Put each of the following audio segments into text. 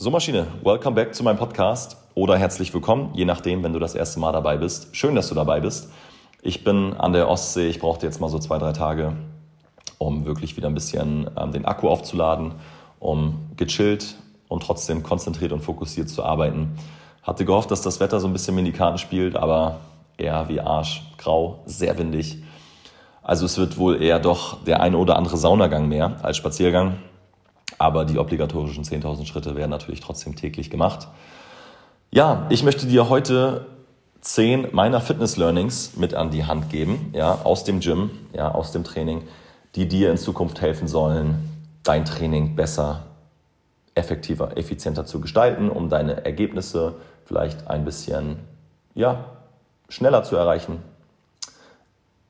So Maschine, welcome back zu meinem Podcast oder herzlich willkommen, je nachdem, wenn du das erste Mal dabei bist. Schön, dass du dabei bist. Ich bin an der Ostsee, ich brauchte jetzt mal so zwei, drei Tage, um wirklich wieder ein bisschen ähm, den Akku aufzuladen, um gechillt und trotzdem konzentriert und fokussiert zu arbeiten. Hatte gehofft, dass das Wetter so ein bisschen mir in die Karten spielt, aber eher wie Arsch, grau, sehr windig. Also es wird wohl eher doch der eine oder andere Saunagang mehr als Spaziergang. Aber die obligatorischen 10.000 Schritte werden natürlich trotzdem täglich gemacht. Ja, ich möchte dir heute zehn meiner Fitness-Learnings mit an die Hand geben, ja, aus dem Gym, ja, aus dem Training, die dir in Zukunft helfen sollen, dein Training besser, effektiver, effizienter zu gestalten, um deine Ergebnisse vielleicht ein bisschen, ja, schneller zu erreichen,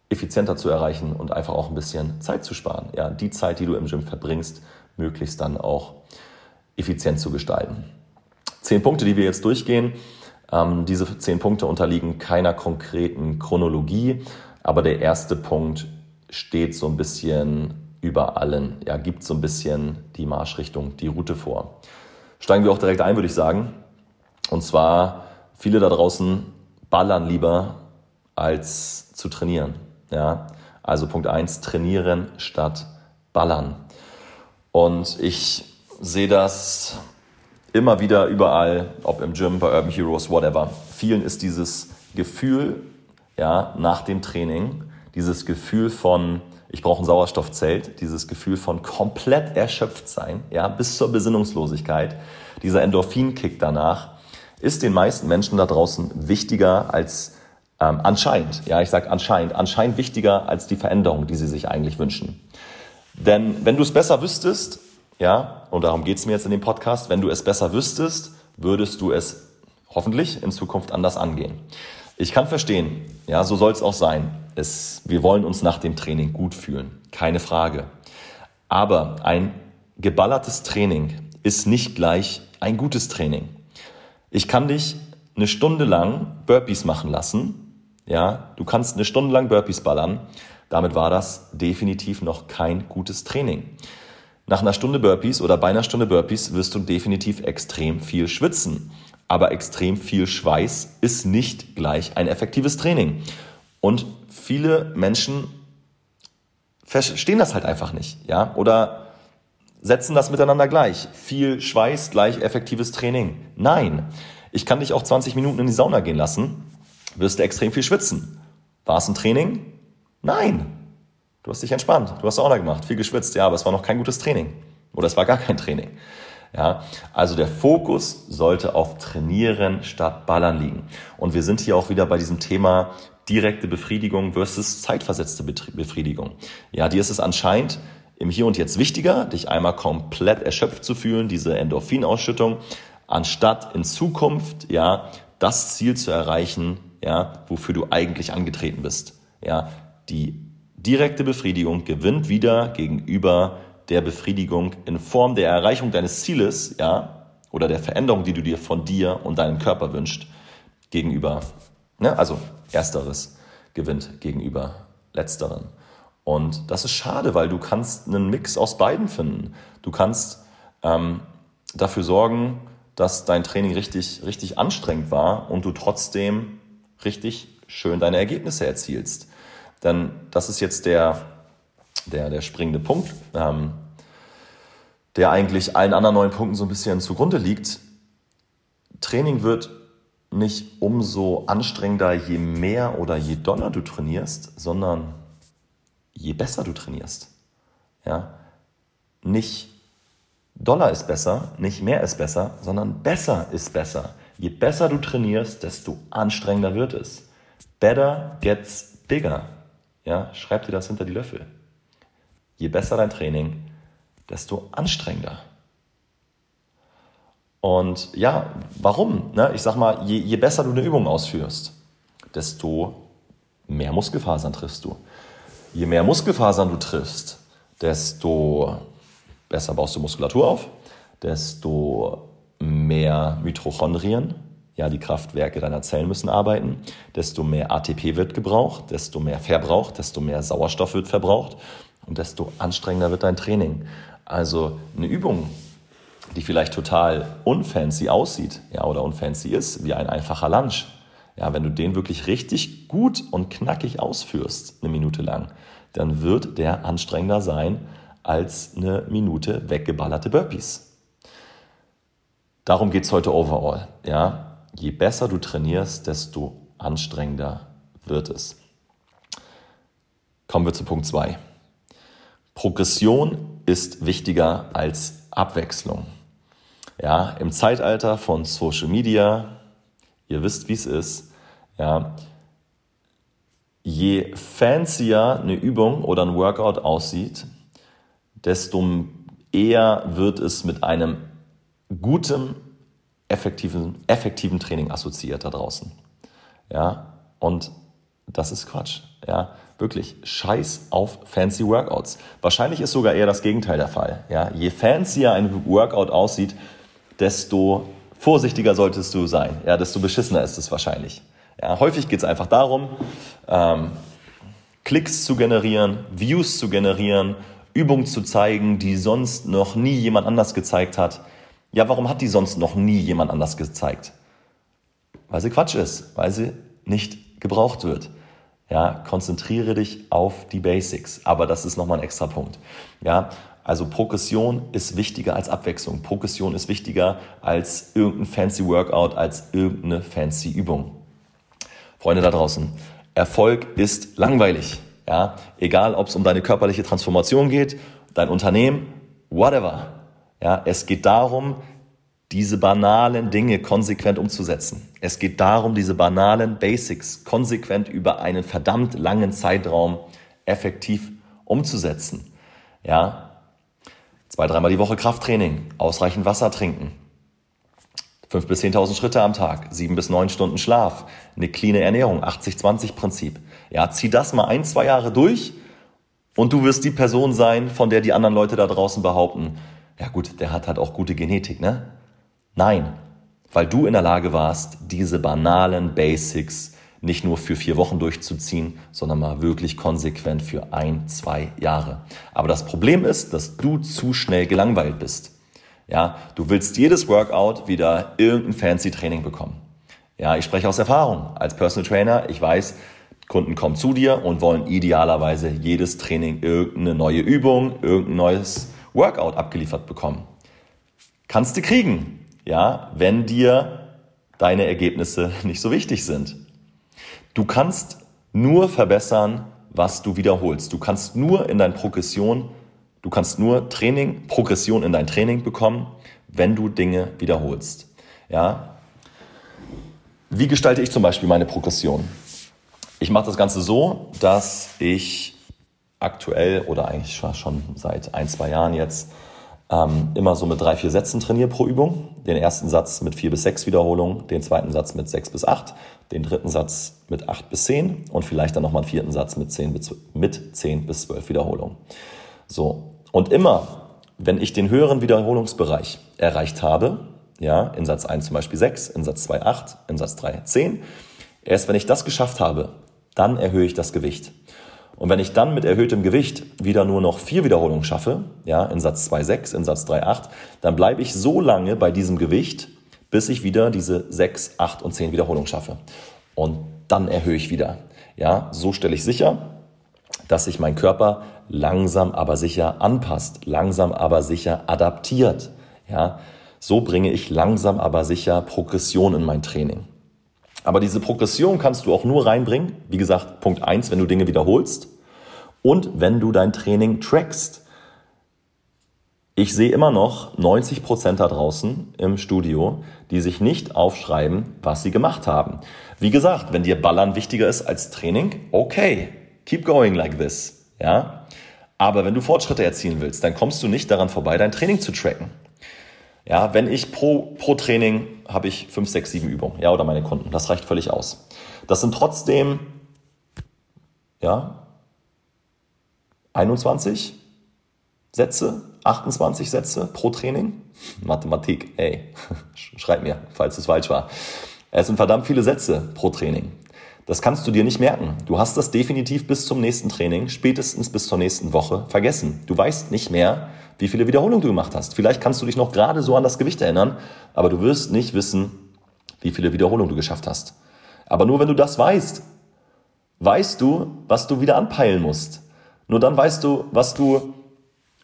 effizienter zu erreichen und einfach auch ein bisschen Zeit zu sparen. Ja, die Zeit, die du im Gym verbringst, möglichst dann auch effizient zu gestalten. Zehn Punkte, die wir jetzt durchgehen. Ähm, diese zehn Punkte unterliegen keiner konkreten Chronologie, aber der erste Punkt steht so ein bisschen über allen, ja, gibt so ein bisschen die Marschrichtung, die Route vor. Steigen wir auch direkt ein, würde ich sagen. Und zwar, viele da draußen ballern lieber als zu trainieren. Ja? Also Punkt eins: trainieren statt ballern. Und ich sehe das immer wieder überall, ob im Gym, bei Urban Heroes, whatever. Vielen ist dieses Gefühl ja, nach dem Training, dieses Gefühl von, ich brauche ein Sauerstoffzelt, dieses Gefühl von komplett erschöpft sein, ja, bis zur Besinnungslosigkeit, dieser Endorphinkick danach, ist den meisten Menschen da draußen wichtiger als ähm, anscheinend, ja, ich sage anscheinend, anscheinend wichtiger als die Veränderung, die sie sich eigentlich wünschen. Denn wenn du es besser wüsstest, ja, und darum geht es mir jetzt in dem Podcast, wenn du es besser wüsstest, würdest du es hoffentlich in Zukunft anders angehen. Ich kann verstehen, ja, so soll es auch sein. Es, wir wollen uns nach dem Training gut fühlen, keine Frage. Aber ein geballertes Training ist nicht gleich ein gutes Training. Ich kann dich eine Stunde lang Burpees machen lassen. Ja, du kannst eine Stunde lang Burpees ballern. Damit war das definitiv noch kein gutes Training. Nach einer Stunde Burpees oder bei einer Stunde Burpees wirst du definitiv extrem viel schwitzen. Aber extrem viel Schweiß ist nicht gleich ein effektives Training. Und viele Menschen verstehen das halt einfach nicht, ja, oder setzen das miteinander gleich. Viel Schweiß gleich effektives Training. Nein. Ich kann dich auch 20 Minuten in die Sauna gehen lassen, wirst du extrem viel schwitzen. War es ein Training? Nein. Du hast dich entspannt, du hast Sauna gemacht, viel geschwitzt, ja, aber es war noch kein gutes Training. Oder es war gar kein Training. Ja, also der Fokus sollte auf Trainieren statt Ballern liegen. Und wir sind hier auch wieder bei diesem Thema direkte Befriedigung versus zeitversetzte Befriedigung. Ja, dir ist es anscheinend im Hier und Jetzt wichtiger, dich einmal komplett erschöpft zu fühlen, diese Endorphinausschüttung, anstatt in Zukunft, ja, das Ziel zu erreichen, ja, wofür du eigentlich angetreten bist. Ja, die direkte Befriedigung gewinnt wieder gegenüber der Befriedigung in Form der Erreichung deines Zieles, ja, oder der Veränderung, die du dir von dir und deinem Körper wünschst, gegenüber, ne, also ersteres gewinnt gegenüber letzteren. Und das ist schade, weil du kannst einen Mix aus beiden finden. Du kannst ähm, dafür sorgen, dass dein Training richtig, richtig anstrengend war und du trotzdem richtig schön deine Ergebnisse erzielst. Denn das ist jetzt der, der, der springende Punkt, ähm, der eigentlich allen anderen neuen Punkten so ein bisschen zugrunde liegt. Training wird nicht umso anstrengender, je mehr oder je doller du trainierst, sondern je besser du trainierst. Ja? Nicht Dollar ist besser, nicht mehr ist besser, sondern besser ist besser. Je besser du trainierst, desto anstrengender wird es. Better gets bigger. Ja, schreib dir das hinter die Löffel. Je besser dein Training, desto anstrengender. Und ja, warum? Ne? Ich sag mal, je, je besser du eine Übung ausführst, desto mehr Muskelfasern triffst du. Je mehr Muskelfasern du triffst, desto besser baust du Muskulatur auf, desto mehr Mitochondrien, ja, die Kraftwerke deiner Zellen müssen arbeiten, desto mehr ATP wird gebraucht, desto mehr verbraucht, desto mehr Sauerstoff wird verbraucht und desto anstrengender wird dein Training. Also eine Übung, die vielleicht total unfancy aussieht, ja, oder unfancy ist, wie ein einfacher Lunch, ja, wenn du den wirklich richtig gut und knackig ausführst, eine Minute lang, dann wird der anstrengender sein als eine Minute weggeballerte Burpees. Darum geht es heute overall. Ja? Je besser du trainierst, desto anstrengender wird es. Kommen wir zu Punkt 2. Progression ist wichtiger als Abwechslung. Ja, Im Zeitalter von Social Media, ihr wisst, wie es ist, ja, je fancier eine Übung oder ein Workout aussieht, desto eher wird es mit einem guten, effektiven, effektiven Training assoziiert da draußen. Ja, und das ist Quatsch. Ja, wirklich. Scheiß auf fancy Workouts. Wahrscheinlich ist sogar eher das Gegenteil der Fall. Ja, je fancier ein Workout aussieht, desto vorsichtiger solltest du sein. Ja, desto beschissener ist es wahrscheinlich. Ja, häufig geht es einfach darum, ähm, Klicks zu generieren, Views zu generieren, Übungen zu zeigen, die sonst noch nie jemand anders gezeigt hat. Ja, warum hat die sonst noch nie jemand anders gezeigt? Weil sie Quatsch ist, weil sie nicht gebraucht wird. Ja, konzentriere dich auf die Basics. Aber das ist nochmal ein extra Punkt. Ja, also Progression ist wichtiger als Abwechslung. Progression ist wichtiger als irgendein fancy Workout, als irgendeine fancy Übung. Freunde da draußen, Erfolg ist langweilig. Ja, egal, ob es um deine körperliche Transformation geht, dein Unternehmen, whatever. Ja, es geht darum, diese banalen Dinge konsequent umzusetzen. Es geht darum, diese banalen Basics konsequent über einen verdammt langen Zeitraum effektiv umzusetzen. Ja, zwei, dreimal die Woche Krafttraining, ausreichend Wasser trinken, fünf bis 10.000 Schritte am Tag, sieben bis neun Stunden Schlaf, eine clean Ernährung, 80-20-Prinzip. Ja, zieh das mal ein, zwei Jahre durch und du wirst die Person sein, von der die anderen Leute da draußen behaupten, ja gut, der hat halt auch gute Genetik, ne? Nein, weil du in der Lage warst, diese banalen Basics nicht nur für vier Wochen durchzuziehen, sondern mal wirklich konsequent für ein, zwei Jahre. Aber das Problem ist, dass du zu schnell gelangweilt bist. Ja, du willst jedes Workout wieder irgendein fancy Training bekommen. Ja, ich spreche aus Erfahrung. Als Personal Trainer, ich weiß, Kunden kommen zu dir und wollen idealerweise jedes Training irgendeine neue Übung, irgendein neues Workout abgeliefert bekommen. Kannst du kriegen, ja, wenn dir deine Ergebnisse nicht so wichtig sind. Du kannst nur verbessern, was du wiederholst. Du kannst nur in deine Progression, du kannst nur Training, Progression in dein Training bekommen, wenn du Dinge wiederholst. Ja? Wie gestalte ich zum Beispiel meine Progression? Ich mache das Ganze so, dass ich aktuell oder eigentlich schon seit ein, zwei Jahren jetzt ähm, immer so mit drei, vier Sätzen trainiere pro Übung. Den ersten Satz mit vier bis sechs Wiederholungen, den zweiten Satz mit sechs bis acht, den dritten Satz mit acht bis zehn und vielleicht dann nochmal einen vierten Satz mit zehn bis, mit zehn bis zwölf Wiederholungen. So. Und immer, wenn ich den höheren Wiederholungsbereich erreicht habe, ja, in Satz 1 zum Beispiel 6, in Satz 2 8, in Satz 3 10, erst wenn ich das geschafft habe, dann erhöhe ich das Gewicht. Und wenn ich dann mit erhöhtem Gewicht wieder nur noch vier Wiederholungen schaffe, ja, in Satz 2,6, in Satz 3,8, dann bleibe ich so lange bei diesem Gewicht, bis ich wieder diese 6, 8 und 10 Wiederholungen schaffe. Und dann erhöhe ich wieder. Ja, so stelle ich sicher, dass sich mein Körper langsam aber sicher anpasst, langsam aber sicher adaptiert. Ja, so bringe ich langsam aber sicher Progression in mein Training. Aber diese Progression kannst du auch nur reinbringen, wie gesagt, Punkt eins, wenn du Dinge wiederholst und wenn du dein Training trackst. Ich sehe immer noch 90 Prozent da draußen im Studio, die sich nicht aufschreiben, was sie gemacht haben. Wie gesagt, wenn dir Ballern wichtiger ist als Training, okay, keep going like this, ja. Aber wenn du Fortschritte erzielen willst, dann kommst du nicht daran vorbei, dein Training zu tracken. Ja, wenn ich pro, pro Training habe ich fünf, sechs, sieben Übungen, ja, oder meine Kunden. Das reicht völlig aus. Das sind trotzdem, ja, 21 Sätze, 28 Sätze pro Training. Mathematik, ey, schreib mir, falls es falsch war. Es sind verdammt viele Sätze pro Training. Das kannst du dir nicht merken. Du hast das definitiv bis zum nächsten Training, spätestens bis zur nächsten Woche vergessen. Du weißt nicht mehr, wie viele Wiederholungen du gemacht hast. Vielleicht kannst du dich noch gerade so an das Gewicht erinnern, aber du wirst nicht wissen, wie viele Wiederholungen du geschafft hast. Aber nur wenn du das weißt, weißt du, was du wieder anpeilen musst. Nur dann weißt du, was du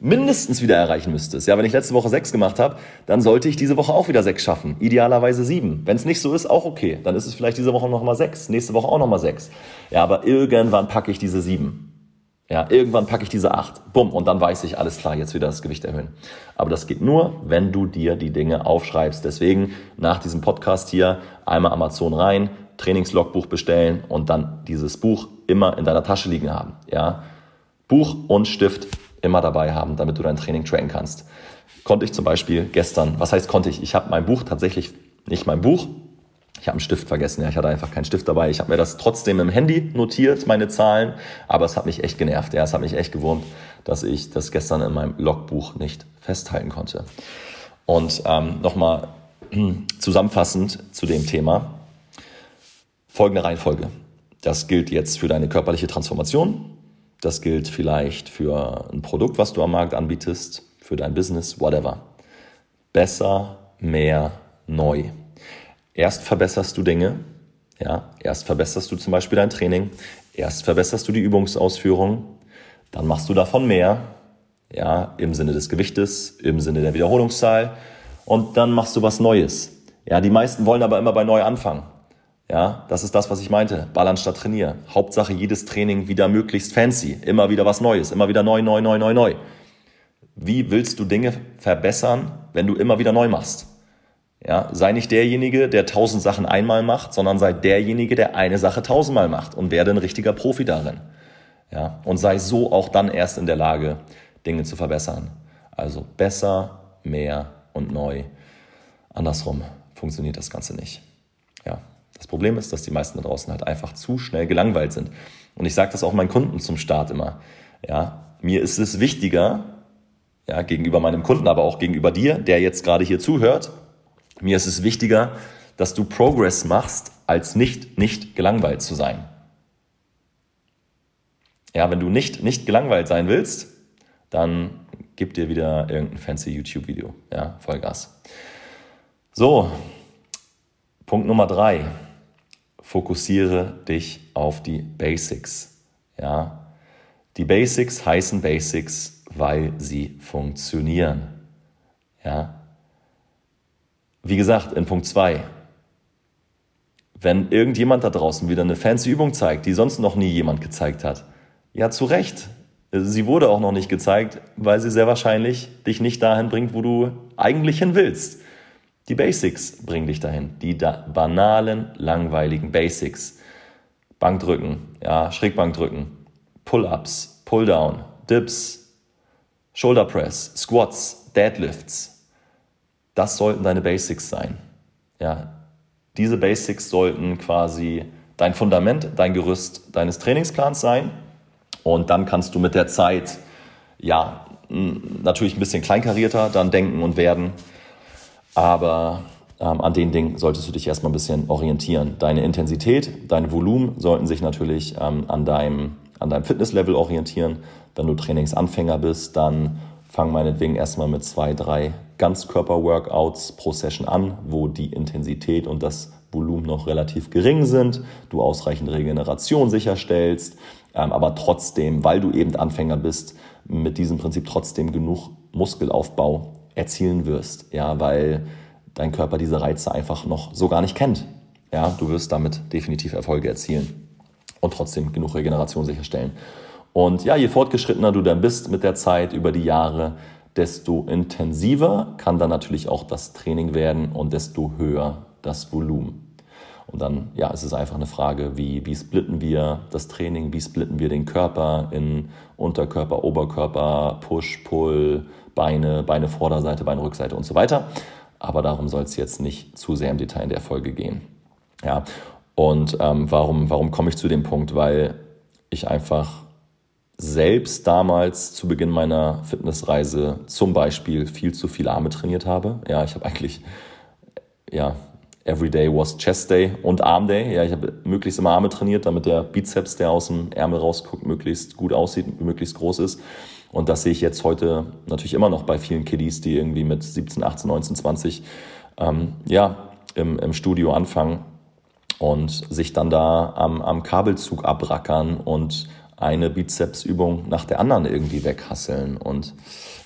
mindestens wieder erreichen müsstest. Ja, wenn ich letzte Woche sechs gemacht habe, dann sollte ich diese Woche auch wieder sechs schaffen. Idealerweise sieben. Wenn es nicht so ist, auch okay. Dann ist es vielleicht diese Woche nochmal sechs, nächste Woche auch nochmal sechs. Ja, aber irgendwann packe ich diese sieben. Ja, irgendwann packe ich diese acht. Bumm, und dann weiß ich, alles klar, jetzt wieder das Gewicht erhöhen. Aber das geht nur, wenn du dir die Dinge aufschreibst. Deswegen nach diesem Podcast hier einmal Amazon rein, Trainingslogbuch bestellen und dann dieses Buch immer in deiner Tasche liegen haben. Ja, Buch und Stift immer dabei haben, damit du dein Training tracken kannst. Konnte ich zum Beispiel gestern, was heißt konnte ich? Ich habe mein Buch tatsächlich, nicht mein Buch, ich habe einen Stift vergessen, ja, ich hatte einfach keinen Stift dabei. Ich habe mir das trotzdem im Handy notiert, meine Zahlen, aber es hat mich echt genervt, ja, es hat mich echt gewurmt, dass ich das gestern in meinem Logbuch nicht festhalten konnte. Und ähm, nochmal zusammenfassend zu dem Thema, folgende Reihenfolge. Das gilt jetzt für deine körperliche Transformation, das gilt vielleicht für ein Produkt, was du am Markt anbietest, für dein Business, whatever. Besser, mehr, neu. Erst verbesserst du Dinge, ja, erst verbesserst du zum Beispiel dein Training, erst verbesserst du die Übungsausführung, dann machst du davon mehr, ja, im Sinne des Gewichtes, im Sinne der Wiederholungszahl und dann machst du was Neues. Ja, die meisten wollen aber immer bei neu anfangen. Ja, das ist das, was ich meinte. Ballern statt trainieren. Hauptsache jedes Training wieder möglichst fancy. Immer wieder was Neues. Immer wieder neu, neu, neu, neu, neu. Wie willst du Dinge verbessern, wenn du immer wieder neu machst? Ja, sei nicht derjenige, der tausend Sachen einmal macht, sondern sei derjenige, der eine Sache tausendmal macht und werde ein richtiger Profi darin. Ja, und sei so auch dann erst in der Lage, Dinge zu verbessern. Also besser, mehr und neu. Andersrum funktioniert das Ganze nicht. Das Problem ist, dass die meisten da draußen halt einfach zu schnell gelangweilt sind. Und ich sage das auch meinen Kunden zum Start immer. Ja, mir ist es wichtiger, ja, gegenüber meinem Kunden, aber auch gegenüber dir, der jetzt gerade hier zuhört, mir ist es wichtiger, dass du Progress machst, als nicht, nicht gelangweilt zu sein. Ja, wenn du nicht, nicht gelangweilt sein willst, dann gib dir wieder irgendein fancy YouTube-Video. Ja, Vollgas. So, Punkt Nummer drei fokussiere dich auf die Basics. Ja, die Basics heißen Basics, weil sie funktionieren. Ja, wie gesagt, in Punkt 2, wenn irgendjemand da draußen wieder eine fancy Übung zeigt, die sonst noch nie jemand gezeigt hat, ja, zu Recht. Sie wurde auch noch nicht gezeigt, weil sie sehr wahrscheinlich dich nicht dahin bringt, wo du eigentlich hin willst. Die Basics bringen dich dahin. Die da banalen, langweiligen Basics. Bankdrücken, ja, Schrägbankdrücken, Pull-ups, Pull-down, Dips, Shoulder Press, Squats, Deadlifts. Das sollten deine Basics sein. Ja, diese Basics sollten quasi dein Fundament, dein Gerüst deines Trainingsplans sein. Und dann kannst du mit der Zeit, ja, natürlich ein bisschen kleinkarierter dann denken und werden aber ähm, an den Dingen solltest du dich erstmal ein bisschen orientieren. Deine Intensität, dein Volumen sollten sich natürlich ähm, an deinem, an deinem Fitnesslevel orientieren. Wenn du Trainingsanfänger bist, dann fang meinetwegen erstmal mit zwei, drei Ganzkörper-Workouts pro Session an, wo die Intensität und das Volumen noch relativ gering sind, du ausreichend Regeneration sicherstellst, ähm, aber trotzdem, weil du eben Anfänger bist, mit diesem Prinzip trotzdem genug Muskelaufbau erzielen wirst, ja, weil dein Körper diese Reize einfach noch so gar nicht kennt. Ja, du wirst damit definitiv Erfolge erzielen und trotzdem genug Regeneration sicherstellen. Und ja, je fortgeschrittener du dann bist mit der Zeit über die Jahre, desto intensiver kann dann natürlich auch das Training werden und desto höher das Volumen. Und dann, ja, es ist einfach eine Frage, wie, wie splitten wir das Training, wie splitten wir den Körper in Unterkörper, Oberkörper, Push, Pull, Beine, Beine Vorderseite, Beine Rückseite und so weiter. Aber darum soll es jetzt nicht zu sehr im Detail in der Folge gehen. Ja, und ähm, warum, warum komme ich zu dem Punkt? Weil ich einfach selbst damals zu Beginn meiner Fitnessreise zum Beispiel viel zu viele Arme trainiert habe. Ja, ich habe eigentlich ja, Everyday was Chest Day und Arm Day. Ja, ich habe möglichst immer Arme trainiert, damit der Bizeps, der aus dem Ärmel rausguckt, möglichst gut aussieht, möglichst groß ist. Und das sehe ich jetzt heute natürlich immer noch bei vielen Kiddies, die irgendwie mit 17, 18, 19, 20 ähm, ja, im, im Studio anfangen und sich dann da am, am Kabelzug abrackern und eine Bizepsübung nach der anderen irgendwie weghasseln. Und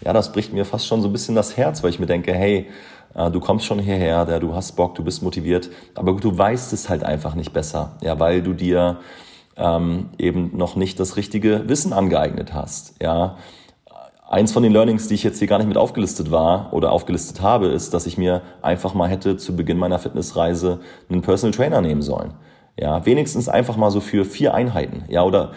ja, das bricht mir fast schon so ein bisschen das Herz, weil ich mir denke, hey, äh, du kommst schon hierher, du hast Bock, du bist motiviert, aber du weißt es halt einfach nicht besser, ja, weil du dir ähm, eben noch nicht das richtige Wissen angeeignet hast, ja. Eins von den Learnings, die ich jetzt hier gar nicht mit aufgelistet war oder aufgelistet habe, ist, dass ich mir einfach mal hätte zu Beginn meiner Fitnessreise einen Personal Trainer nehmen sollen. Ja, wenigstens einfach mal so für vier Einheiten. Ja, oder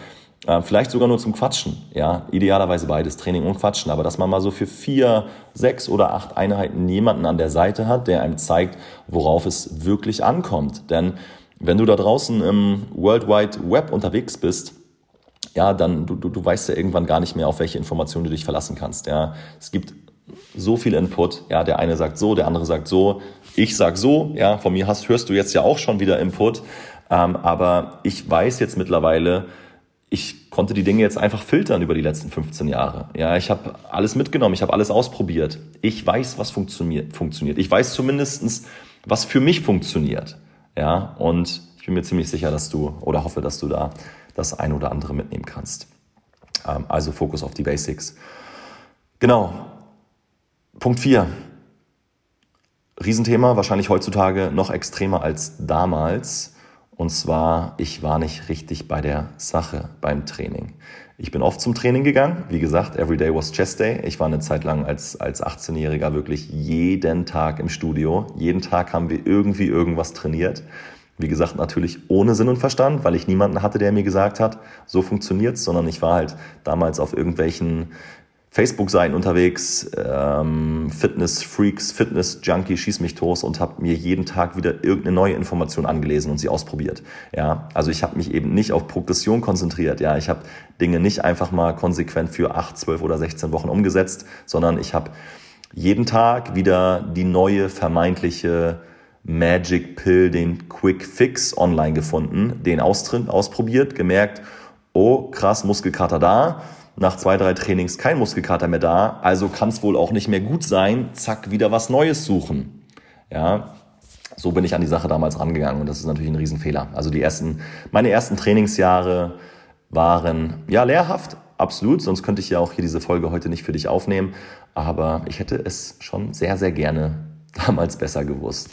äh, vielleicht sogar nur zum Quatschen. Ja, idealerweise beides, Training und Quatschen. Aber dass man mal so für vier, sechs oder acht Einheiten jemanden an der Seite hat, der einem zeigt, worauf es wirklich ankommt. Denn wenn du da draußen im World Wide Web unterwegs bist, ja, dann du, du, du weißt ja irgendwann gar nicht mehr, auf welche Informationen du dich verlassen kannst. Ja, es gibt so viel Input. Ja, der eine sagt so, der andere sagt so, ich sag so. Ja, von mir hast, hörst du jetzt ja auch schon wieder Input. Ähm, aber ich weiß jetzt mittlerweile, ich konnte die Dinge jetzt einfach filtern über die letzten 15 Jahre. Ja, ich habe alles mitgenommen, ich habe alles ausprobiert. Ich weiß, was funktioniert. funktioniert. Ich weiß zumindestens, was für mich funktioniert. Ja, und ich bin mir ziemlich sicher, dass du oder hoffe, dass du da das ein oder andere mitnehmen kannst. Ähm, also Fokus auf die Basics. Genau. Punkt 4. Riesenthema, wahrscheinlich heutzutage noch extremer als damals. Und zwar, ich war nicht richtig bei der Sache beim Training. Ich bin oft zum Training gegangen. Wie gesagt, every day was chest day. Ich war eine Zeit lang als, als 18-Jähriger wirklich jeden Tag im Studio. Jeden Tag haben wir irgendwie irgendwas trainiert. Wie gesagt, natürlich ohne Sinn und Verstand, weil ich niemanden hatte, der mir gesagt hat, so funktioniert's, sondern ich war halt damals auf irgendwelchen Facebook-Seiten unterwegs, ähm, Fitness-Freaks, Fitness-Junkie, schieß mich tot und habe mir jeden Tag wieder irgendeine neue Information angelesen und sie ausprobiert. Ja, also ich habe mich eben nicht auf Progression konzentriert. Ja, ich habe Dinge nicht einfach mal konsequent für acht, zwölf oder 16 Wochen umgesetzt, sondern ich habe jeden Tag wieder die neue vermeintliche Magic Pill, den Quick Fix online gefunden, den ausprobiert, gemerkt, oh krass, Muskelkater da, nach zwei, drei Trainings kein Muskelkater mehr da, also kann es wohl auch nicht mehr gut sein, zack, wieder was Neues suchen. Ja, so bin ich an die Sache damals rangegangen und das ist natürlich ein Riesenfehler. Also die ersten, meine ersten Trainingsjahre waren ja lehrhaft, absolut, sonst könnte ich ja auch hier diese Folge heute nicht für dich aufnehmen, aber ich hätte es schon sehr, sehr gerne damals besser gewusst.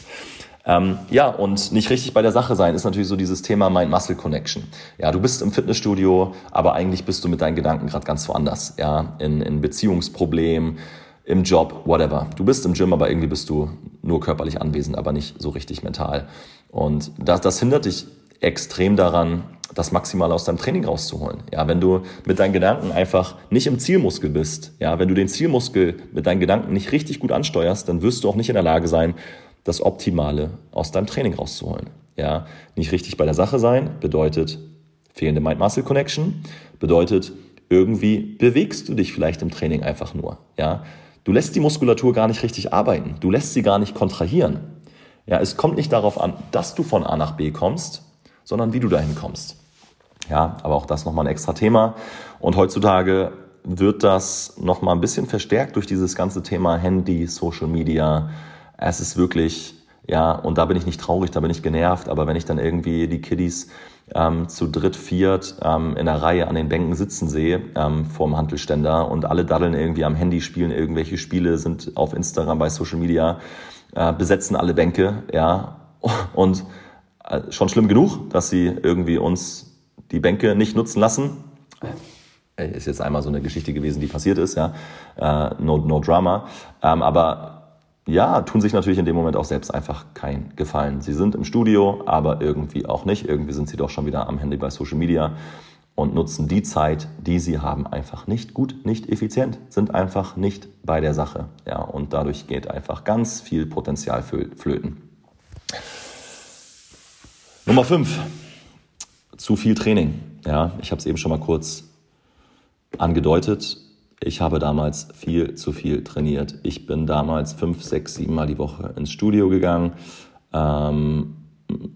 Ähm, ja, und nicht richtig bei der Sache sein ist natürlich so dieses Thema Mind-Muscle-Connection. Ja, du bist im Fitnessstudio, aber eigentlich bist du mit deinen Gedanken gerade ganz woanders. Ja, in, in Beziehungsproblemen, im Job, whatever. Du bist im Gym, aber irgendwie bist du nur körperlich anwesend, aber nicht so richtig mental. Und das, das hindert dich extrem daran, das Maximale aus deinem Training rauszuholen. Ja, wenn du mit deinen Gedanken einfach nicht im Zielmuskel bist, ja, wenn du den Zielmuskel mit deinen Gedanken nicht richtig gut ansteuerst, dann wirst du auch nicht in der Lage sein, das Optimale aus deinem Training rauszuholen. Ja, nicht richtig bei der Sache sein bedeutet fehlende Mind-Muscle-Connection, bedeutet irgendwie bewegst du dich vielleicht im Training einfach nur. Ja, du lässt die Muskulatur gar nicht richtig arbeiten, du lässt sie gar nicht kontrahieren. Ja, es kommt nicht darauf an, dass du von A nach B kommst, sondern wie du dahin kommst. Ja, aber auch das nochmal ein extra Thema. Und heutzutage wird das nochmal ein bisschen verstärkt durch dieses ganze Thema Handy, Social Media, es ist wirklich, ja, und da bin ich nicht traurig, da bin ich genervt, aber wenn ich dann irgendwie die Kiddies ähm, zu dritt, viert ähm, in der Reihe an den Bänken sitzen sehe ähm, vorm Handelständer und alle daddeln irgendwie am Handy, spielen irgendwelche Spiele, sind auf Instagram, bei Social Media, äh, besetzen alle Bänke, ja, und äh, schon schlimm genug, dass sie irgendwie uns die Bänke nicht nutzen lassen. Äh, ist jetzt einmal so eine Geschichte gewesen, die passiert ist, ja, äh, no, no drama, ähm, aber ja, tun sich natürlich in dem Moment auch selbst einfach keinen Gefallen. Sie sind im Studio, aber irgendwie auch nicht. Irgendwie sind sie doch schon wieder am Handy bei Social Media und nutzen die Zeit, die sie haben, einfach nicht gut, nicht effizient, sind einfach nicht bei der Sache. Ja, und dadurch geht einfach ganz viel Potenzial flöten. Nummer 5. Zu viel Training. Ja, ich habe es eben schon mal kurz angedeutet. Ich habe damals viel zu viel trainiert. Ich bin damals fünf, sechs, sieben Mal die Woche ins Studio gegangen. Ähm,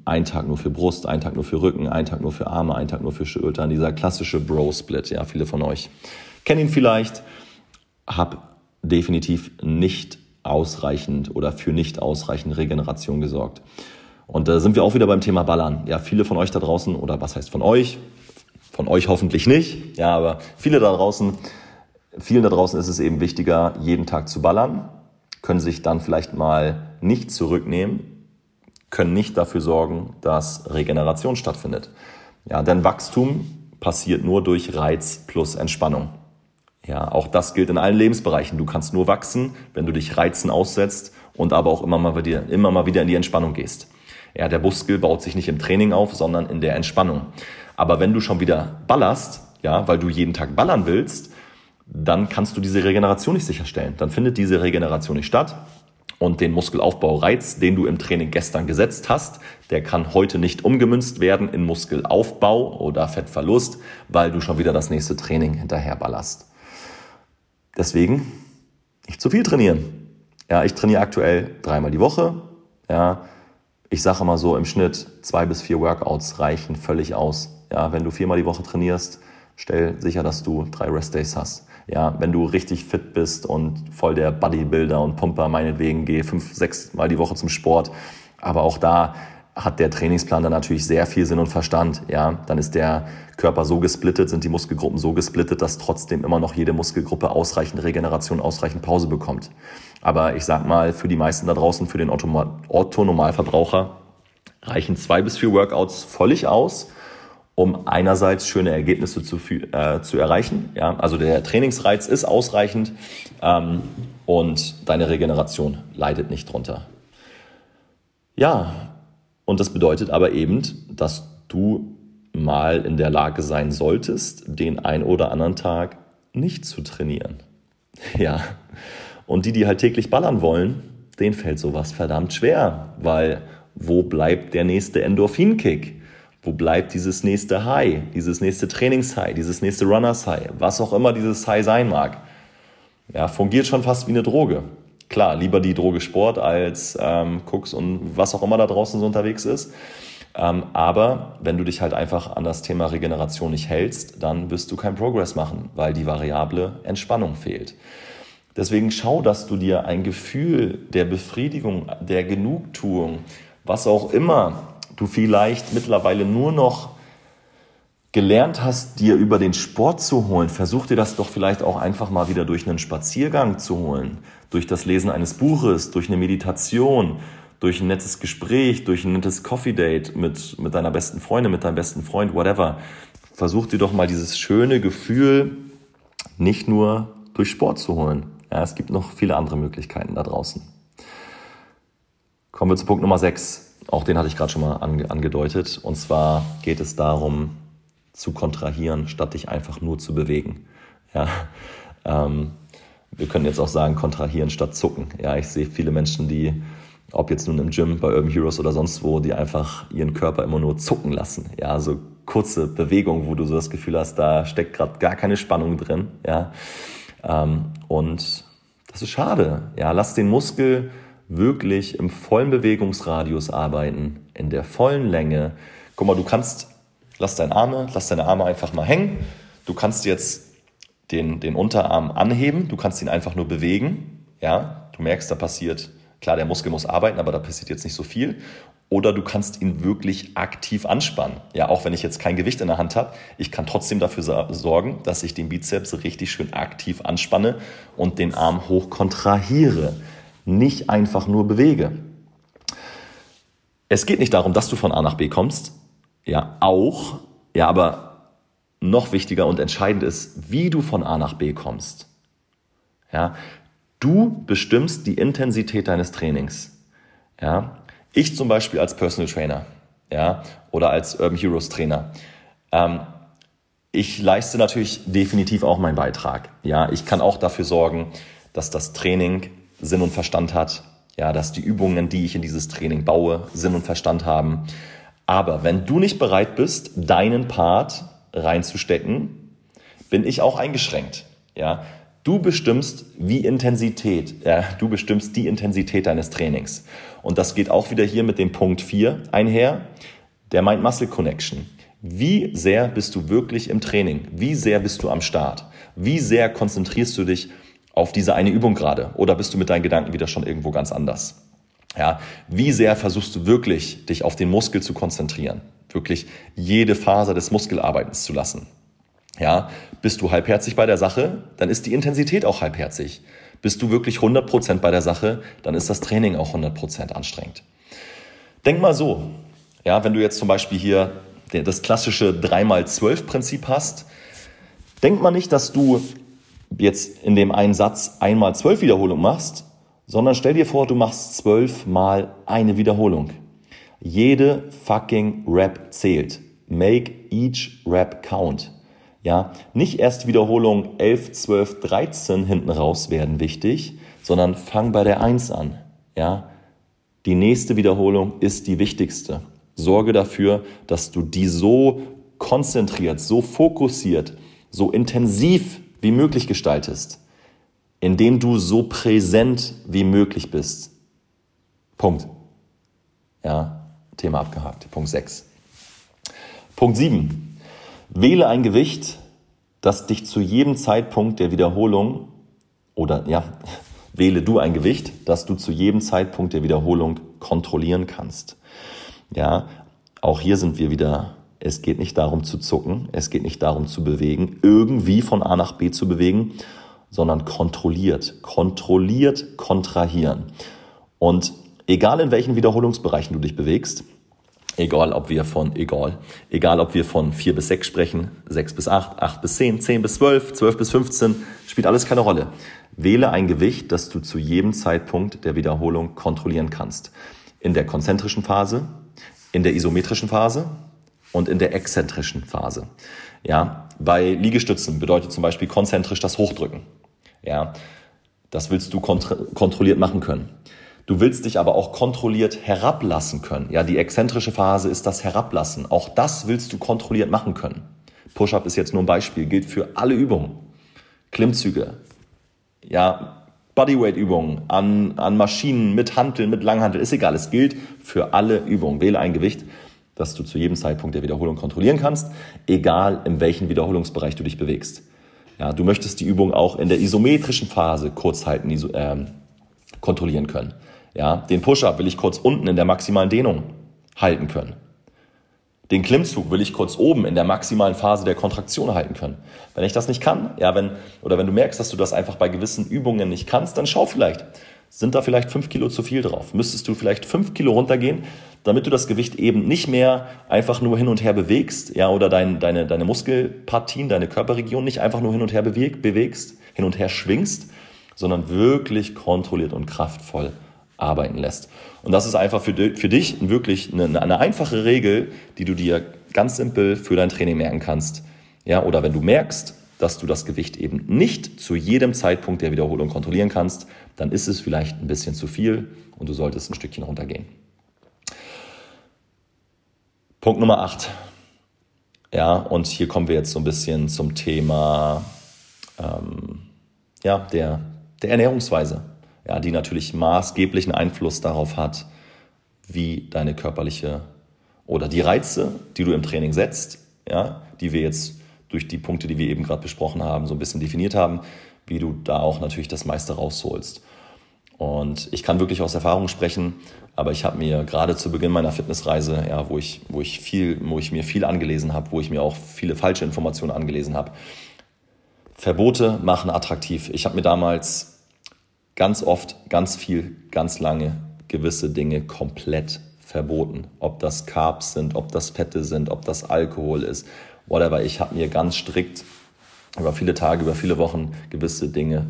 ein Tag nur für Brust, ein Tag nur für Rücken, ein Tag nur für Arme, ein Tag nur für Schultern. Dieser klassische Bro-Split, ja, viele von euch kennen ihn vielleicht. Hab definitiv nicht ausreichend oder für nicht ausreichend Regeneration gesorgt. Und da sind wir auch wieder beim Thema Ballern. Ja, viele von euch da draußen, oder was heißt von euch? Von euch hoffentlich nicht. Ja, aber viele da draußen, vielen da draußen ist es eben wichtiger, jeden Tag zu ballern, können sich dann vielleicht mal nicht zurücknehmen, können nicht dafür sorgen, dass Regeneration stattfindet. Ja, denn Wachstum passiert nur durch Reiz plus Entspannung. Ja, auch das gilt in allen Lebensbereichen. Du kannst nur wachsen, wenn du dich Reizen aussetzt und aber auch immer mal wieder, immer mal wieder in die Entspannung gehst. Ja, der Muskel baut sich nicht im Training auf, sondern in der Entspannung. Aber wenn du schon wieder ballerst, ja, weil du jeden Tag ballern willst, dann kannst du diese Regeneration nicht sicherstellen. Dann findet diese Regeneration nicht statt und den Muskelaufbaureiz, den du im Training gestern gesetzt hast, der kann heute nicht umgemünzt werden in Muskelaufbau oder Fettverlust, weil du schon wieder das nächste Training hinterher ballerst. Deswegen nicht zu viel trainieren. Ja, ich trainiere aktuell dreimal die Woche. Ja, ich sage mal so im Schnitt zwei bis vier Workouts reichen völlig aus. Ja, wenn du viermal die Woche trainierst, stell sicher, dass du drei Restdays hast. Ja, wenn du richtig fit bist und voll der Bodybuilder und Pumper, meinetwegen geh fünf, sechs Mal die Woche zum Sport. Aber auch da hat der Trainingsplan dann natürlich sehr viel Sinn und Verstand. Ja, dann ist der Körper so gesplittet, sind die Muskelgruppen so gesplittet, dass trotzdem immer noch jede Muskelgruppe ausreichend Regeneration, ausreichend Pause bekommt. Aber ich sag mal, für die meisten da draußen, für den Otto-Normalverbraucher reichen zwei bis vier Workouts völlig aus, um einerseits schöne Ergebnisse zu, äh, zu erreichen. Ja, also der Trainingsreiz ist ausreichend ähm, und deine Regeneration leidet nicht drunter. Ja, und das bedeutet aber eben, dass du mal in der Lage sein solltest, den ein oder anderen Tag nicht zu trainieren. Ja. Und die, die halt täglich ballern wollen, denen fällt sowas verdammt schwer, weil wo bleibt der nächste Endorphin-Kick? Wo bleibt dieses nächste High, dieses nächste Trainings-High, dieses nächste Runners-High, was auch immer dieses High sein mag? Ja, fungiert schon fast wie eine Droge klar, lieber die Droge Sport als ähm, Cooks und was auch immer da draußen so unterwegs ist. Ähm, aber wenn du dich halt einfach an das Thema Regeneration nicht hältst, dann wirst du kein Progress machen, weil die Variable Entspannung fehlt. Deswegen schau, dass du dir ein Gefühl der Befriedigung, der Genugtuung, was auch immer du vielleicht mittlerweile nur noch gelernt hast, dir über den Sport zu holen, versuch dir das doch vielleicht auch einfach mal wieder durch einen Spaziergang zu holen, durch das Lesen eines Buches, durch eine Meditation, durch ein nettes Gespräch, durch ein nettes Coffee Date mit, mit deiner besten Freundin, mit deinem besten Freund, whatever. Versuch dir doch mal dieses schöne Gefühl nicht nur durch Sport zu holen. Ja, es gibt noch viele andere Möglichkeiten da draußen. Kommen wir zu Punkt Nummer 6. Auch den hatte ich gerade schon mal ange angedeutet. Und zwar geht es darum, zu kontrahieren, statt dich einfach nur zu bewegen. Ja, ähm, wir können jetzt auch sagen, kontrahieren statt zucken. Ja, ich sehe viele Menschen, die, ob jetzt nun im Gym, bei Urban Heroes oder sonst wo, die einfach ihren Körper immer nur zucken lassen. Ja, so kurze Bewegungen, wo du so das Gefühl hast, da steckt gerade gar keine Spannung drin. Ja, ähm, und das ist schade. Ja, lass den Muskel wirklich im vollen Bewegungsradius arbeiten, in der vollen Länge. Guck mal, du kannst lass deine Arme, lass deine Arme einfach mal hängen. Du kannst jetzt den, den Unterarm anheben, du kannst ihn einfach nur bewegen. Ja, du merkst, da passiert, klar, der Muskel muss arbeiten, aber da passiert jetzt nicht so viel. Oder du kannst ihn wirklich aktiv anspannen. Ja, auch wenn ich jetzt kein Gewicht in der Hand habe, ich kann trotzdem dafür sorgen, dass ich den Bizeps richtig schön aktiv anspanne und den Arm hoch kontrahiere. Nicht einfach nur bewege. Es geht nicht darum, dass du von A nach B kommst, ja auch, ja, aber noch wichtiger und entscheidend ist, wie du von A nach B kommst. Ja, du bestimmst die Intensität deines Trainings. Ja, ich zum Beispiel als Personal Trainer, ja, oder als Urban Heroes Trainer. Ähm, ich leiste natürlich definitiv auch meinen Beitrag. Ja, ich kann auch dafür sorgen, dass das Training Sinn und Verstand hat. Ja, dass die Übungen, die ich in dieses Training baue, Sinn und Verstand haben. Aber wenn du nicht bereit bist, deinen Part reinzustecken, bin ich auch eingeschränkt. Ja, Du bestimmst wie Intensität, ja, du bestimmst die Intensität deines Trainings. Und das geht auch wieder hier mit dem Punkt 4 einher, der Mind-Muscle-Connection. Wie sehr bist du wirklich im Training? Wie sehr bist du am Start? Wie sehr konzentrierst du dich auf diese eine Übung gerade? Oder bist du mit deinen Gedanken wieder schon irgendwo ganz anders? Ja, wie sehr versuchst du wirklich, dich auf den Muskel zu konzentrieren? Wirklich jede Phase des Muskelarbeitens zu lassen? Ja, bist du halbherzig bei der Sache, dann ist die Intensität auch halbherzig. Bist du wirklich 100% bei der Sache, dann ist das Training auch 100% anstrengend. Denk mal so, ja, wenn du jetzt zum Beispiel hier das klassische 3x12-Prinzip hast, denk mal nicht, dass du jetzt in dem einen Satz einmal zwölf Wiederholungen machst, sondern stell dir vor, du machst zwölf mal eine Wiederholung. Jede fucking Rap zählt. Make each Rap count. Ja, nicht erst Wiederholung 11, 12, 13 hinten raus werden wichtig, sondern fang bei der 1 an. Ja, die nächste Wiederholung ist die wichtigste. Sorge dafür, dass du die so konzentriert, so fokussiert, so intensiv wie möglich gestaltest, indem du so präsent wie möglich bist. Punkt. Ja, Thema abgehakt. Punkt 6. Punkt 7. Wähle ein Gewicht, das dich zu jedem Zeitpunkt der Wiederholung oder ja, wähle du ein Gewicht, das du zu jedem Zeitpunkt der Wiederholung kontrollieren kannst. Ja, auch hier sind wir wieder es geht nicht darum zu zucken, es geht nicht darum zu bewegen, irgendwie von A nach B zu bewegen, sondern kontrolliert, kontrolliert kontrahieren. Und egal in welchen Wiederholungsbereichen du dich bewegst, egal ob wir von, egal, egal ob wir von 4 bis 6 sprechen, 6 bis 8, 8 bis 10, 10 bis 12, 12 bis 15, spielt alles keine Rolle. Wähle ein Gewicht, das du zu jedem Zeitpunkt der Wiederholung kontrollieren kannst. In der konzentrischen Phase, in der isometrischen Phase, und in der exzentrischen Phase. Ja, bei Liegestützen bedeutet zum Beispiel konzentrisch das Hochdrücken. Ja, das willst du kontrolliert machen können. Du willst dich aber auch kontrolliert herablassen können. Ja, die exzentrische Phase ist das Herablassen. Auch das willst du kontrolliert machen können. Push-up ist jetzt nur ein Beispiel, gilt für alle Übungen. Klimmzüge, ja, Bodyweight-Übungen an, an Maschinen mit Hanteln, mit Langhantel, ist egal. Es gilt für alle Übungen. Wähle ein Gewicht, dass du zu jedem Zeitpunkt der Wiederholung kontrollieren kannst, egal in welchem Wiederholungsbereich du dich bewegst. Ja, du möchtest die Übung auch in der isometrischen Phase kurz halten, äh, kontrollieren können. Ja, den Push-Up will ich kurz unten in der maximalen Dehnung halten können. Den Klimmzug will ich kurz oben in der maximalen Phase der Kontraktion halten können. Wenn ich das nicht kann, ja, wenn, oder wenn du merkst, dass du das einfach bei gewissen Übungen nicht kannst, dann schau vielleicht. Sind da vielleicht fünf Kilo zu viel drauf? Müsstest du vielleicht fünf Kilo runtergehen, damit du das Gewicht eben nicht mehr einfach nur hin und her bewegst, ja, oder dein, deine, deine Muskelpartien, deine Körperregion nicht einfach nur hin und her beweg, bewegst, hin und her schwingst, sondern wirklich kontrolliert und kraftvoll arbeiten lässt. Und das ist einfach für, für dich wirklich eine, eine einfache Regel, die du dir ganz simpel für dein Training merken kannst. Ja, oder wenn du merkst, dass du das Gewicht eben nicht zu jedem Zeitpunkt der Wiederholung kontrollieren kannst, dann ist es vielleicht ein bisschen zu viel und du solltest ein Stückchen runtergehen. Punkt Nummer 8. Ja, und hier kommen wir jetzt so ein bisschen zum Thema ähm, ja, der, der Ernährungsweise, ja, die natürlich maßgeblichen Einfluss darauf hat, wie deine körperliche oder die Reize, die du im Training setzt, ja, die wir jetzt durch die Punkte, die wir eben gerade besprochen haben, so ein bisschen definiert haben, wie du da auch natürlich das meiste rausholst. Und ich kann wirklich aus Erfahrung sprechen, aber ich habe mir gerade zu Beginn meiner Fitnessreise, ja, wo ich, wo ich viel, wo ich mir viel angelesen habe, wo ich mir auch viele falsche Informationen angelesen habe. Verbote machen attraktiv. Ich habe mir damals ganz oft, ganz viel, ganz lange gewisse Dinge komplett verboten. Ob das Carbs sind, ob das Fette sind, ob das Alkohol ist, whatever. Ich habe mir ganz strikt über viele Tage, über viele Wochen gewisse Dinge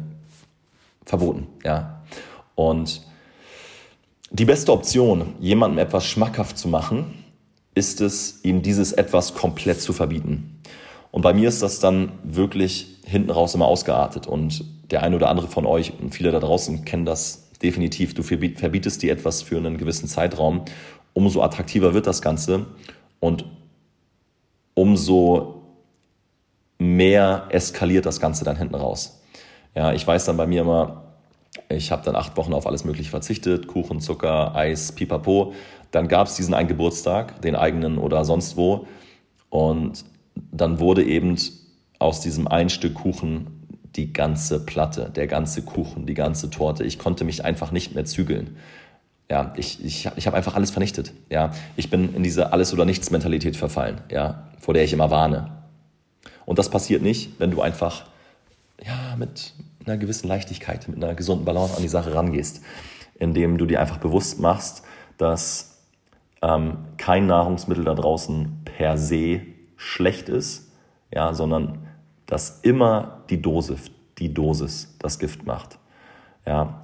verboten. Ja. Und die beste Option, jemandem etwas schmackhaft zu machen, ist es, ihm dieses etwas komplett zu verbieten. Und bei mir ist das dann wirklich hinten raus immer ausgeartet. Und der eine oder andere von euch und viele da draußen kennen das definitiv. Du verbietest dir etwas für einen gewissen Zeitraum. Umso attraktiver wird das Ganze und umso mehr eskaliert das Ganze dann hinten raus. Ja, ich weiß dann bei mir immer, ich habe dann acht Wochen auf alles Mögliche verzichtet, Kuchen, Zucker, Eis, Pipapo. Dann gab es diesen einen Geburtstag, den eigenen oder sonst wo. Und dann wurde eben aus diesem ein Stück Kuchen die ganze Platte, der ganze Kuchen, die ganze Torte. Ich konnte mich einfach nicht mehr zügeln. Ja, ich, ich, ich habe einfach alles vernichtet. Ja, ich bin in diese Alles- oder Nichts-Mentalität verfallen, ja, vor der ich immer warne. Und das passiert nicht, wenn du einfach ja, mit einer gewissen Leichtigkeit, mit einer gesunden Balance an die Sache rangehst, indem du dir einfach bewusst machst, dass ähm, kein Nahrungsmittel da draußen per se schlecht ist, ja, sondern dass immer die Dosis, die Dosis das Gift macht. Ja,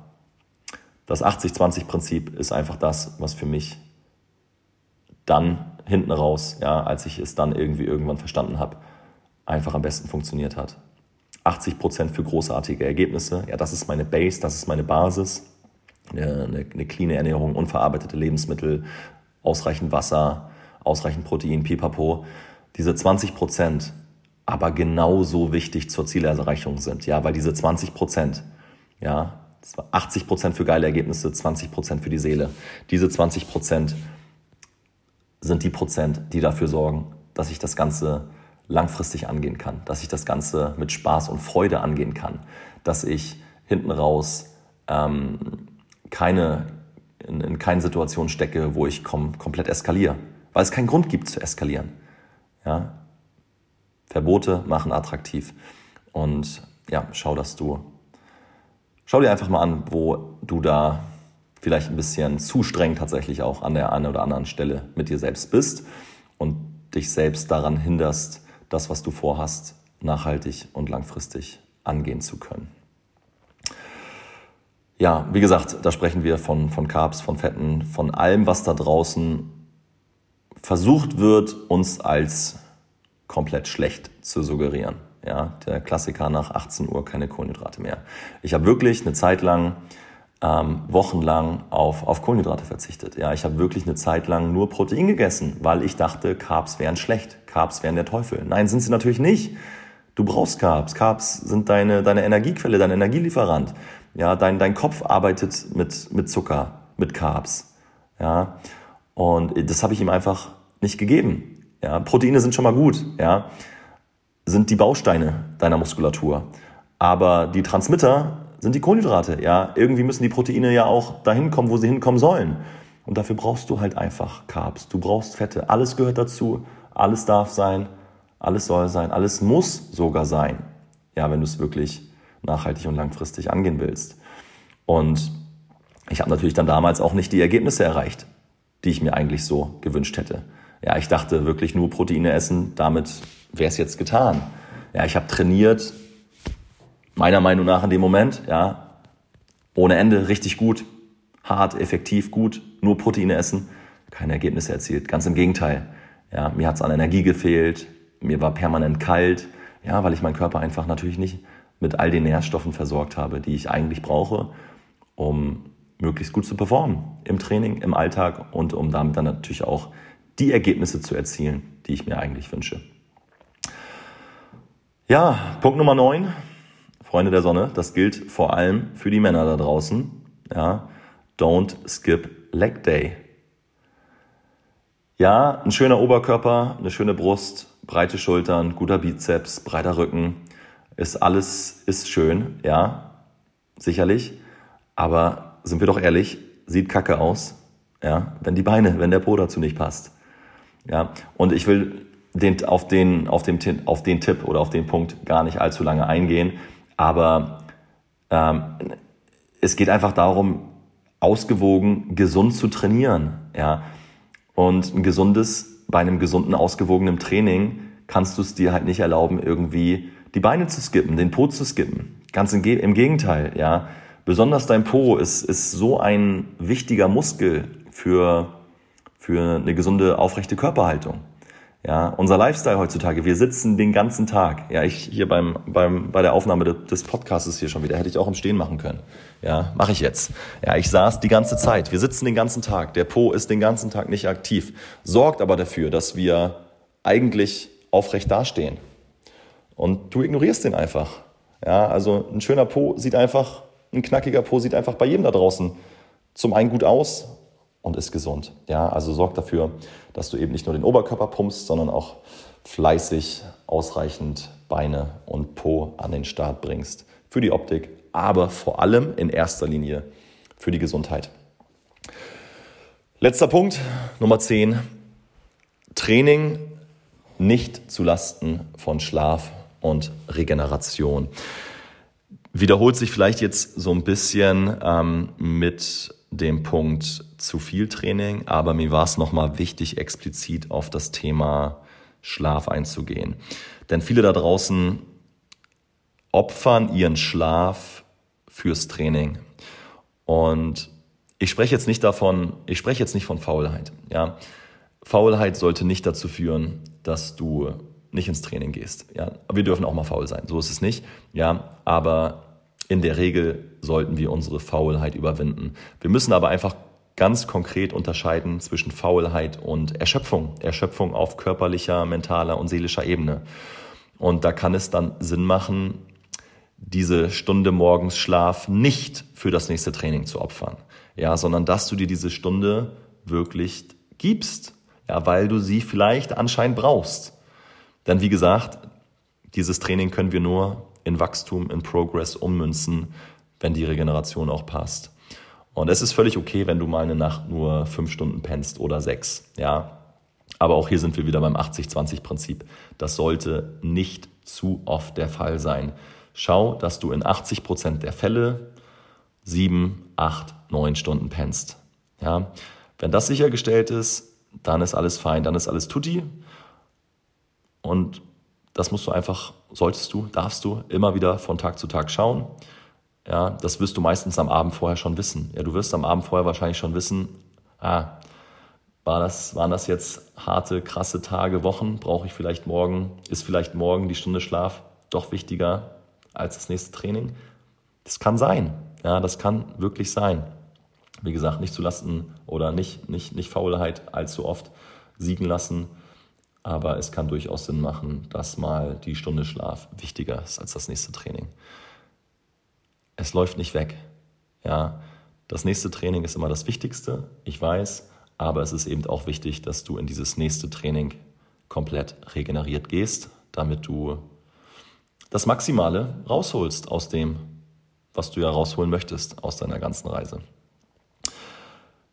das 80-20-Prinzip ist einfach das, was für mich dann hinten raus, ja, als ich es dann irgendwie irgendwann verstanden habe, einfach am besten funktioniert hat. 80 Prozent für großartige Ergebnisse, ja, das ist meine Base, das ist meine Basis. Eine, eine, cleane Ernährung, unverarbeitete Lebensmittel, ausreichend Wasser, ausreichend Protein, pipapo. Diese 20 Prozent aber genauso wichtig zur Zielerreichung sind, ja, weil diese 20 Prozent, ja, 80 Prozent für geile Ergebnisse, 20 Prozent für die Seele. Diese 20 Prozent sind die Prozent, die dafür sorgen, dass ich das Ganze langfristig angehen kann, dass ich das Ganze mit Spaß und Freude angehen kann, dass ich hinten raus ähm, keine, in, in keine Situation stecke, wo ich kom komplett eskaliere, weil es keinen Grund gibt zu eskalieren. Ja? Verbote machen attraktiv und ja, schau, dass du, schau dir einfach mal an, wo du da vielleicht ein bisschen zu streng tatsächlich auch an der einen oder anderen Stelle mit dir selbst bist und dich selbst daran hinderst, das, was du vorhast, nachhaltig und langfristig angehen zu können. Ja, wie gesagt, da sprechen wir von, von Carbs, von Fetten, von allem, was da draußen versucht wird, uns als komplett schlecht zu suggerieren. Ja, der Klassiker nach 18 Uhr keine Kohlenhydrate mehr. Ich habe wirklich eine Zeit lang ähm, wochenlang auf, auf Kohlenhydrate verzichtet. Ja, ich habe wirklich eine Zeit lang nur Protein gegessen, weil ich dachte, Carbs wären schlecht, Carbs wären der Teufel. Nein, sind sie natürlich nicht. Du brauchst Carbs. Carbs sind deine, deine Energiequelle, dein Energielieferant. Ja, dein, dein Kopf arbeitet mit, mit Zucker, mit Carbs. Ja, und das habe ich ihm einfach nicht gegeben. Ja, Proteine sind schon mal gut. Ja, sind die Bausteine deiner Muskulatur. Aber die Transmitter sind die Kohlenhydrate. Ja, irgendwie müssen die Proteine ja auch dahin kommen, wo sie hinkommen sollen. Und dafür brauchst du halt einfach Carbs. Du brauchst Fette. Alles gehört dazu. Alles darf sein. Alles soll sein. Alles muss sogar sein. Ja, wenn du es wirklich nachhaltig und langfristig angehen willst. Und ich habe natürlich dann damals auch nicht die Ergebnisse erreicht, die ich mir eigentlich so gewünscht hätte. Ja, ich dachte wirklich nur Proteine essen, damit wäre es jetzt getan. Ja, ich habe trainiert, meiner Meinung nach in dem Moment, ja, ohne Ende, richtig gut, hart, effektiv, gut, nur Proteine essen, keine Ergebnisse erzielt. Ganz im Gegenteil. Ja, mir hat es an Energie gefehlt, mir war permanent kalt, ja, weil ich meinen Körper einfach natürlich nicht mit all den Nährstoffen versorgt habe, die ich eigentlich brauche, um möglichst gut zu performen im Training, im Alltag und um damit dann natürlich auch die Ergebnisse zu erzielen, die ich mir eigentlich wünsche. Ja, Punkt Nummer 9. Freunde der Sonne, das gilt vor allem für die Männer da draußen. Ja, don't skip leg day. Ja, ein schöner Oberkörper, eine schöne Brust, breite Schultern, guter Bizeps, breiter Rücken, ist alles, ist schön, ja, sicherlich. Aber sind wir doch ehrlich, sieht kacke aus, ja, wenn die Beine, wenn der Po dazu nicht passt. Ja, und ich will den, auf, den, auf, dem, auf den Tipp oder auf den Punkt gar nicht allzu lange eingehen. Aber ähm, es geht einfach darum, ausgewogen, gesund zu trainieren. Ja? Und ein gesundes, bei einem gesunden, ausgewogenen Training kannst du es dir halt nicht erlauben, irgendwie die Beine zu skippen, den Po zu skippen. Ganz im, im Gegenteil, ja. Besonders dein Po ist, ist so ein wichtiger Muskel für, für eine gesunde, aufrechte Körperhaltung. Ja, unser Lifestyle heutzutage, wir sitzen den ganzen Tag. Ja, ich hier beim, beim, bei der Aufnahme des Podcasts hier schon wieder, hätte ich auch im Stehen machen können. Ja, mache ich jetzt. Ja, ich saß die ganze Zeit. Wir sitzen den ganzen Tag. Der Po ist den ganzen Tag nicht aktiv. Sorgt aber dafür, dass wir eigentlich aufrecht dastehen. Und du ignorierst den einfach. Ja, also ein schöner Po sieht einfach, ein knackiger Po sieht einfach bei jedem da draußen zum einen gut aus und ist gesund. Ja, also sorg dafür, dass du eben nicht nur den Oberkörper pumpst, sondern auch fleißig ausreichend Beine und Po an den Start bringst. Für die Optik, aber vor allem in erster Linie für die Gesundheit. Letzter Punkt, Nummer 10. Training nicht zulasten von Schlaf und Regeneration. Wiederholt sich vielleicht jetzt so ein bisschen ähm, mit dem Punkt zu viel Training, aber mir war es nochmal wichtig, explizit auf das Thema Schlaf einzugehen. Denn viele da draußen opfern ihren Schlaf fürs Training. Und ich spreche jetzt nicht davon, ich spreche jetzt nicht von Faulheit. Ja, Faulheit sollte nicht dazu führen, dass du nicht ins Training gehst. Ja, wir dürfen auch mal faul sein. So ist es nicht. Ja, aber in der Regel sollten wir unsere Faulheit überwinden. Wir müssen aber einfach ganz konkret unterscheiden zwischen Faulheit und Erschöpfung. Erschöpfung auf körperlicher, mentaler und seelischer Ebene. Und da kann es dann Sinn machen, diese Stunde morgens Schlaf nicht für das nächste Training zu opfern. Ja, sondern dass du dir diese Stunde wirklich gibst. Ja, weil du sie vielleicht anscheinend brauchst. Denn wie gesagt, dieses Training können wir nur in Wachstum, in Progress ummünzen, wenn die Regeneration auch passt. Und es ist völlig okay, wenn du mal eine Nacht nur fünf Stunden pennst oder sechs. Ja, aber auch hier sind wir wieder beim 80-20-Prinzip. Das sollte nicht zu oft der Fall sein. Schau, dass du in 80 Prozent der Fälle sieben, acht, neun Stunden pennst. Ja, wenn das sichergestellt ist, dann ist alles fein, dann ist alles tutti. Und das musst du einfach, solltest du, darfst du immer wieder von Tag zu Tag schauen. Ja, das wirst du meistens am Abend vorher schon wissen. Ja, du wirst am Abend vorher wahrscheinlich schon wissen, ah, war das, waren das jetzt harte, krasse Tage, Wochen? Brauche ich vielleicht morgen, ist vielleicht morgen die Stunde Schlaf doch wichtiger als das nächste Training? Das kann sein. Ja, das kann wirklich sein. Wie gesagt, nicht zulasten oder nicht, nicht, nicht Faulheit allzu oft siegen lassen. Aber es kann durchaus Sinn machen, dass mal die Stunde Schlaf wichtiger ist als das nächste Training. Es läuft nicht weg. Ja, das nächste Training ist immer das Wichtigste, ich weiß, aber es ist eben auch wichtig, dass du in dieses nächste Training komplett regeneriert gehst, damit du das Maximale rausholst aus dem, was du ja rausholen möchtest aus deiner ganzen Reise.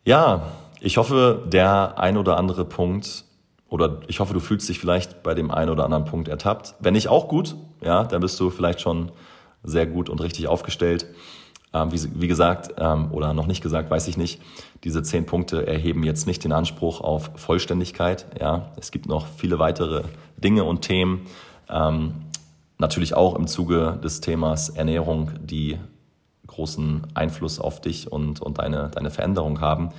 Ja, ich hoffe, der ein oder andere Punkt oder ich hoffe, du fühlst dich vielleicht bei dem einen oder anderen Punkt ertappt. Wenn nicht auch gut, ja, dann bist du vielleicht schon sehr gut und richtig aufgestellt. Ähm, wie, wie, gesagt, ähm, oder noch nicht gesagt, weiß ich nicht, diese zehn Punkte erheben jetzt nicht den Anspruch auf Vollständigkeit. Ja, es gibt noch viele weitere Dinge und Themen, ähm, natürlich auch im Zuge des Themas Ernährung, die großen Einfluss auf dich und, und deine, deine Veränderung haben.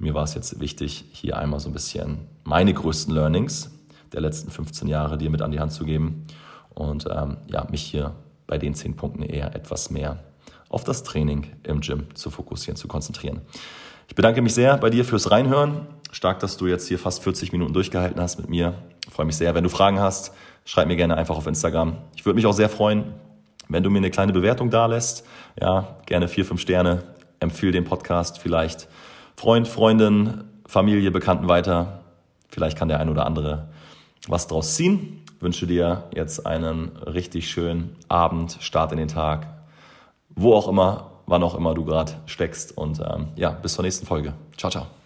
Mir war es jetzt wichtig, hier einmal so ein bisschen meine größten Learnings der letzten 15 Jahre dir mit an die Hand zu geben und ähm, ja, mich hier bei den 10 Punkten eher etwas mehr auf das Training im Gym zu fokussieren, zu konzentrieren. Ich bedanke mich sehr bei dir fürs Reinhören. Stark, dass du jetzt hier fast 40 Minuten durchgehalten hast mit mir. Ich freue mich sehr. Wenn du Fragen hast, schreib mir gerne einfach auf Instagram. Ich würde mich auch sehr freuen, wenn du mir eine kleine Bewertung da lässt. Ja, gerne vier, fünf Sterne. Empfehle den Podcast vielleicht Freund, Freundin, Familie, Bekannten weiter. Vielleicht kann der ein oder andere was draus ziehen. Ich wünsche dir jetzt einen richtig schönen Abend, Start in den Tag, wo auch immer, wann auch immer du gerade steckst. Und ähm, ja, bis zur nächsten Folge. Ciao, ciao.